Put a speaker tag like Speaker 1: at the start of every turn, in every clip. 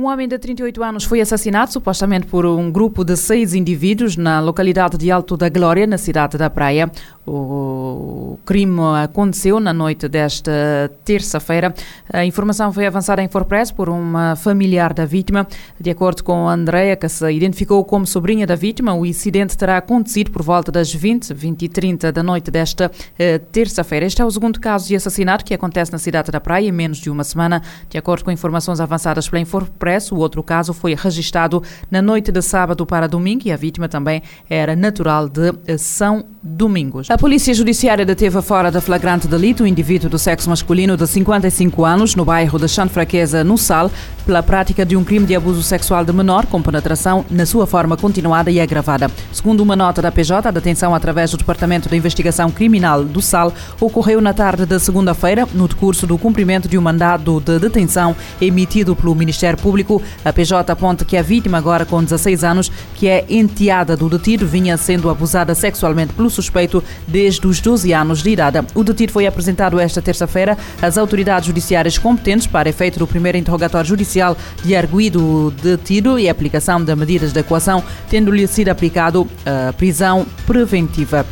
Speaker 1: Um homem de 38 anos foi assassinado supostamente por um grupo de seis indivíduos na localidade de Alto da Glória, na cidade da Praia. O crime aconteceu na noite desta terça-feira. A informação foi avançada em Forpress por uma familiar da vítima. De acordo com a Andrea, que se identificou como sobrinha da vítima, o incidente terá acontecido por volta das 20, 20 e 30 da noite desta eh, terça-feira. Este é o segundo caso de assassinato que acontece na cidade da Praia em menos de uma semana. De acordo com informações avançadas pela Infopress, o outro caso foi registrado na noite de sábado para domingo e a vítima também era natural de eh, São Domingos. Polícia Judiciária deteve fora da flagrante delito um indivíduo do sexo masculino de 55 anos no bairro de Chanfraqueza, no Sal, pela prática de um crime de abuso sexual de menor com penetração na sua forma continuada e agravada. Segundo uma nota da PJ, a detenção através do Departamento de Investigação Criminal do Sal ocorreu na tarde da segunda-feira, no decurso do cumprimento de um mandado de detenção emitido pelo Ministério Público. A PJ aponta que a vítima, agora com 16 anos, que é enteada do detido, vinha sendo abusada sexualmente pelo suspeito desde os 12 anos de idade. O detido foi apresentado esta terça-feira às autoridades judiciárias competentes para efeito do primeiro interrogatório judicial de arguído detido e aplicação de medidas de equação, tendo-lhe sido aplicado a prisão preventiva.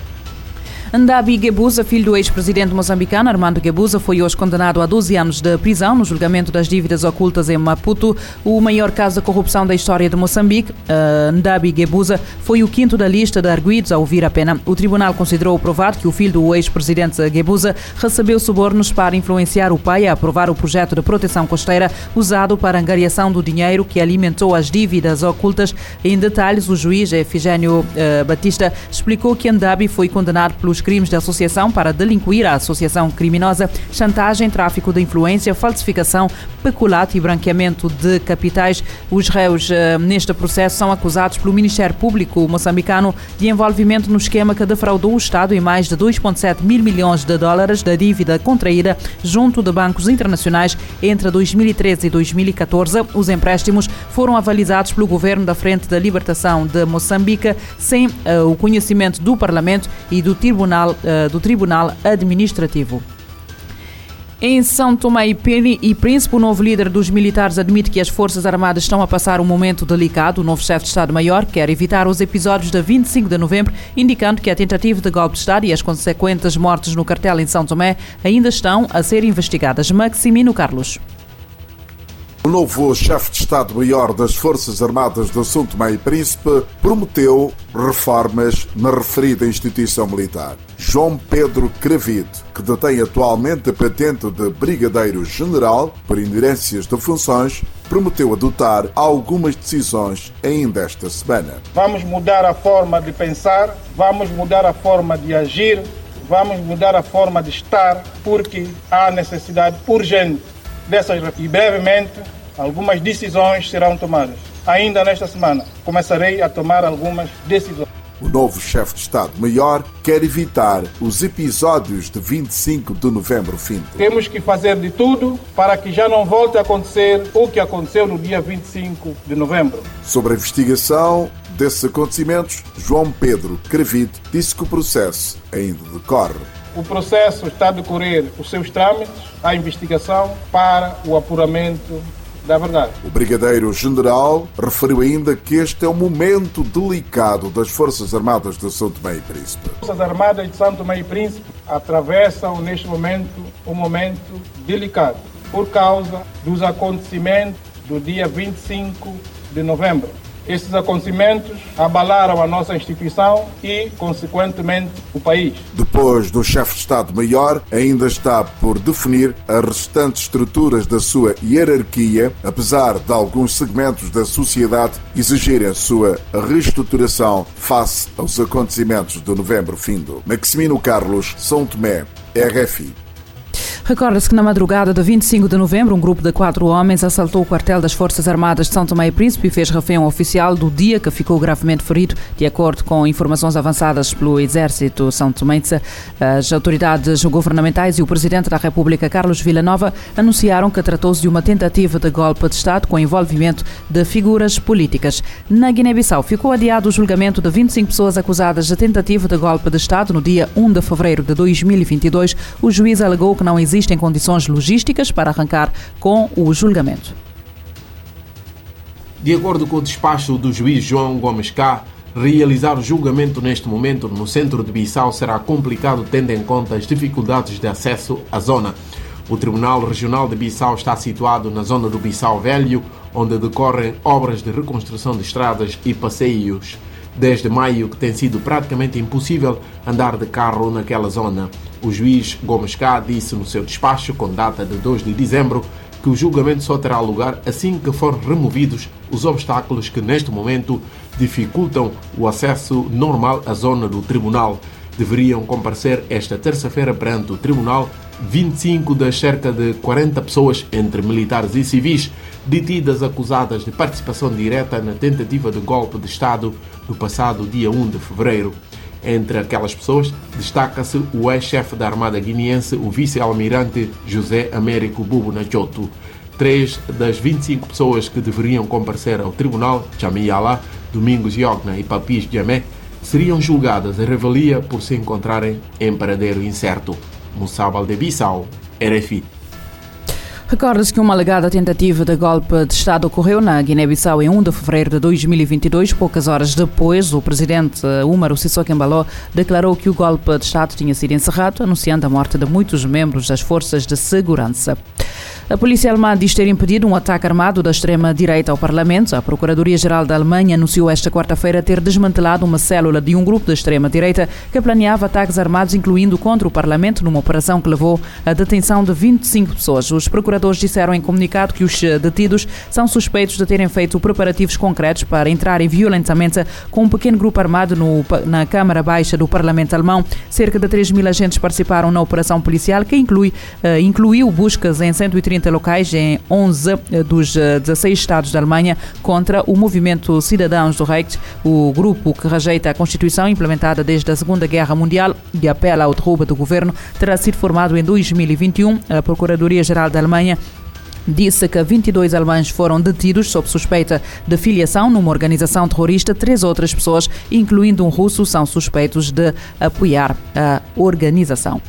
Speaker 1: Ndabi Gebuza, filho do ex-presidente moçambicano Armando Gebuza, foi hoje condenado a 12 anos de prisão no julgamento das dívidas ocultas em Maputo, o maior caso de corrupção da história de Moçambique. Uh, Ndabi Gebuza foi o quinto da lista de arguídos a ouvir a pena. O tribunal considerou provado que o filho do ex-presidente Gebuza recebeu subornos para influenciar o pai a aprovar o projeto de proteção costeira usado para angariação do dinheiro que alimentou as dívidas ocultas. Em detalhes, o juiz Efigênio uh, Batista explicou que Ndabi foi condenado pelos crimes de associação para delinquir a associação criminosa, chantagem, tráfico de influência, falsificação, peculato e branqueamento de capitais. Os réus eh, neste processo são acusados pelo Ministério Público moçambicano de envolvimento no esquema que defraudou o Estado em mais de 2,7 mil milhões de dólares da dívida contraída junto de bancos internacionais entre 2013 e 2014. Os empréstimos foram avalizados pelo governo da Frente da Libertação de Moçambique sem uh, o conhecimento do Parlamento e do Tribunal Tribunal, uh, do Tribunal Administrativo. Em São Tomé e Príncipe, o novo líder dos militares admite que as Forças Armadas estão a passar um momento delicado. O novo chefe de Estado-Maior quer evitar os episódios de 25 de novembro, indicando que a tentativa de golpe de Estado e as consequentes mortes no cartel em São Tomé ainda estão a ser investigadas. Maximino Carlos.
Speaker 2: O novo chefe de Estado-Maior das Forças Armadas do São Tomé e Príncipe prometeu reformas na referida instituição militar. João Pedro Cravide, que detém atualmente a patente de Brigadeiro-General por inderências de funções, prometeu adotar algumas decisões ainda esta semana.
Speaker 3: Vamos mudar a forma de pensar, vamos mudar a forma de agir, vamos mudar a forma de estar, porque há necessidade urgente dessas e brevemente algumas decisões serão tomadas. Ainda nesta semana começarei a tomar algumas decisões.
Speaker 2: O novo chefe de Estado-Maior quer evitar os episódios de 25 de novembro fim.
Speaker 3: Temos que fazer de tudo para que já não volte a acontecer o que aconteceu no dia 25 de novembro.
Speaker 2: Sobre a investigação desses acontecimentos, João Pedro Cravide disse que o processo ainda decorre.
Speaker 3: O processo está a decorrer os seus trâmites, a investigação para o apuramento da verdade.
Speaker 2: O Brigadeiro-General referiu ainda que este é um momento delicado das Forças Armadas de São Tomé e Príncipe.
Speaker 3: As Forças Armadas de São Tomé e Príncipe atravessam neste momento um momento delicado por causa dos acontecimentos do dia 25 de novembro. Esses acontecimentos abalaram a nossa instituição e, consequentemente, o país.
Speaker 2: Depois do chefe de Estado-Maior, ainda está por definir as restantes estruturas da sua hierarquia, apesar de alguns segmentos da sociedade exigirem a sua reestruturação face aos acontecimentos de novembro findo. Maximino Carlos, São Tomé, RFI.
Speaker 1: Recorda-se que na madrugada de 25 de novembro, um grupo de quatro homens assaltou o quartel das Forças Armadas de São Tomé e Príncipe e fez refém um oficial do dia que ficou gravemente ferido, de acordo com informações avançadas pelo Exército São Tomense. As autoridades governamentais e o Presidente da República, Carlos Villanova, anunciaram que tratou-se de uma tentativa de golpe de Estado com envolvimento de figuras políticas. Na Guiné-Bissau, ficou adiado o julgamento de 25 pessoas acusadas de tentativa de golpe de Estado no dia 1 de fevereiro de 2022. O juiz alegou que não existe existem condições logísticas para arrancar com o julgamento.
Speaker 4: De acordo com o despacho do juiz João Gomes K, realizar o julgamento neste momento no centro de Bissau será complicado tendo em conta as dificuldades de acesso à zona. O Tribunal Regional de Bissau está situado na zona do Bissau Velho, onde decorrem obras de reconstrução de estradas e passeios. Desde maio que tem sido praticamente impossível andar de carro naquela zona. O juiz Gomes K disse no seu despacho, com data de 2 de dezembro, que o julgamento só terá lugar assim que forem removidos os obstáculos que neste momento dificultam o acesso normal à zona do tribunal. Deveriam comparecer esta terça-feira perante o tribunal 25 das cerca de 40 pessoas, entre militares e civis, detidas acusadas de participação direta na tentativa de golpe de Estado no passado dia 1 de fevereiro. Entre aquelas pessoas, destaca-se o ex-chefe da Armada Guineense, o vice-almirante José Américo Bubo Nachoto. Três das 25 pessoas que deveriam comparecer ao tribunal, Chamiyala, Domingos Yogna e Papis Jamé, seriam julgadas a revelia por se encontrarem em paradeiro incerto. De Bissau, RFI.
Speaker 1: Recorda-se que uma alegada tentativa de golpe de Estado ocorreu na Guiné-Bissau em 1 de fevereiro de 2022. Poucas horas depois, o presidente Umaru Sissoko Embalo declarou que o golpe de Estado tinha sido encerrado, anunciando a morte de muitos membros das forças de segurança. A polícia alemã diz ter impedido um ataque armado da extrema-direita ao Parlamento. A Procuradoria-Geral da Alemanha anunciou esta quarta-feira ter desmantelado uma célula de um grupo da extrema-direita que planeava ataques armados, incluindo contra o Parlamento, numa operação que levou à detenção de 25 pessoas. Os procuradores disseram em comunicado que os detidos são suspeitos de terem feito preparativos concretos para entrarem violentamente com um pequeno grupo armado no, na Câmara Baixa do Parlamento alemão. Cerca de 3 mil agentes participaram na operação policial, que inclui, uh, incluiu buscas em 130 30 locais em 11 eh, dos 16 eh, estados da Alemanha contra o movimento Cidadãos do Reich, o grupo que rejeita a Constituição implementada desde a Segunda Guerra Mundial e apela ao derruba do governo, terá sido formado em 2021. A Procuradoria-Geral da Alemanha disse que 22 alemães foram detidos sob suspeita de filiação numa organização terrorista. Três outras pessoas, incluindo um russo, são suspeitos de apoiar a organização.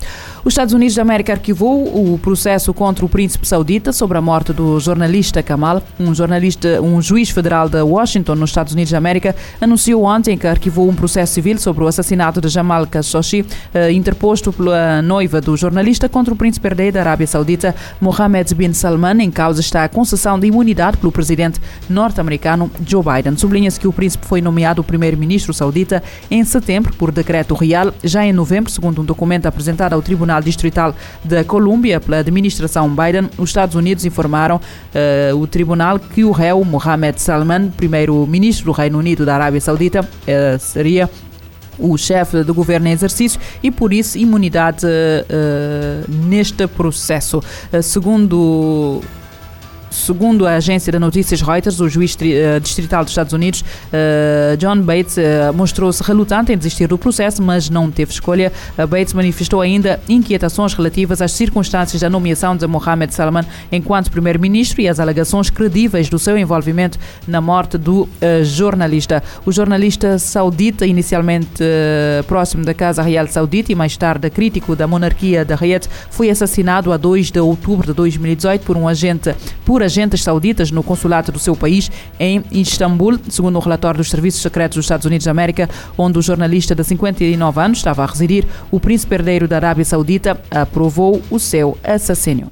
Speaker 1: Os Estados Unidos da América arquivou o processo contra o príncipe saudita sobre a morte do jornalista Kamal. Um jornalista, um juiz federal de Washington, nos Estados Unidos da América, anunciou ontem que arquivou um processo civil sobre o assassinato de Jamal Khashoggi, eh, interposto pela noiva do jornalista contra o príncipe herdeiro da Arábia Saudita, Mohammed bin Salman. Em causa está a concessão de imunidade pelo presidente norte-americano Joe Biden. Sublinha-se que o príncipe foi nomeado primeiro-ministro saudita em setembro por decreto real, já em novembro, segundo um documento apresentado ao Tribunal Tribunal Distrital da Colômbia, pela administração Biden, os Estados Unidos informaram uh, o tribunal que o réu Mohammed Salman, primeiro-ministro do Reino Unido da Arábia Saudita, uh, seria o chefe do governo em exercício e por isso imunidade uh, neste processo. Segundo Segundo a agência de notícias Reuters, o juiz eh, distrital dos Estados Unidos, eh, John Bates, eh, mostrou-se relutante em desistir do processo, mas não teve escolha. Bates manifestou ainda inquietações relativas às circunstâncias da nomeação de Mohammed Salman enquanto primeiro-ministro e às alegações credíveis do seu envolvimento na morte do jornalista. O jornalista saudita, inicialmente próximo da Casa Real Saudita e mais tarde crítico da monarquia da Riyadh, foi assassinado a 2 de outubro de 2018 por um agente por por agentes sauditas no consulado do seu país em Istambul, segundo o um relatório dos Serviços Secretos dos Estados Unidos da América, onde o jornalista de 59 anos estava a residir, o príncipe herdeiro da Arábia Saudita aprovou o seu assassínio.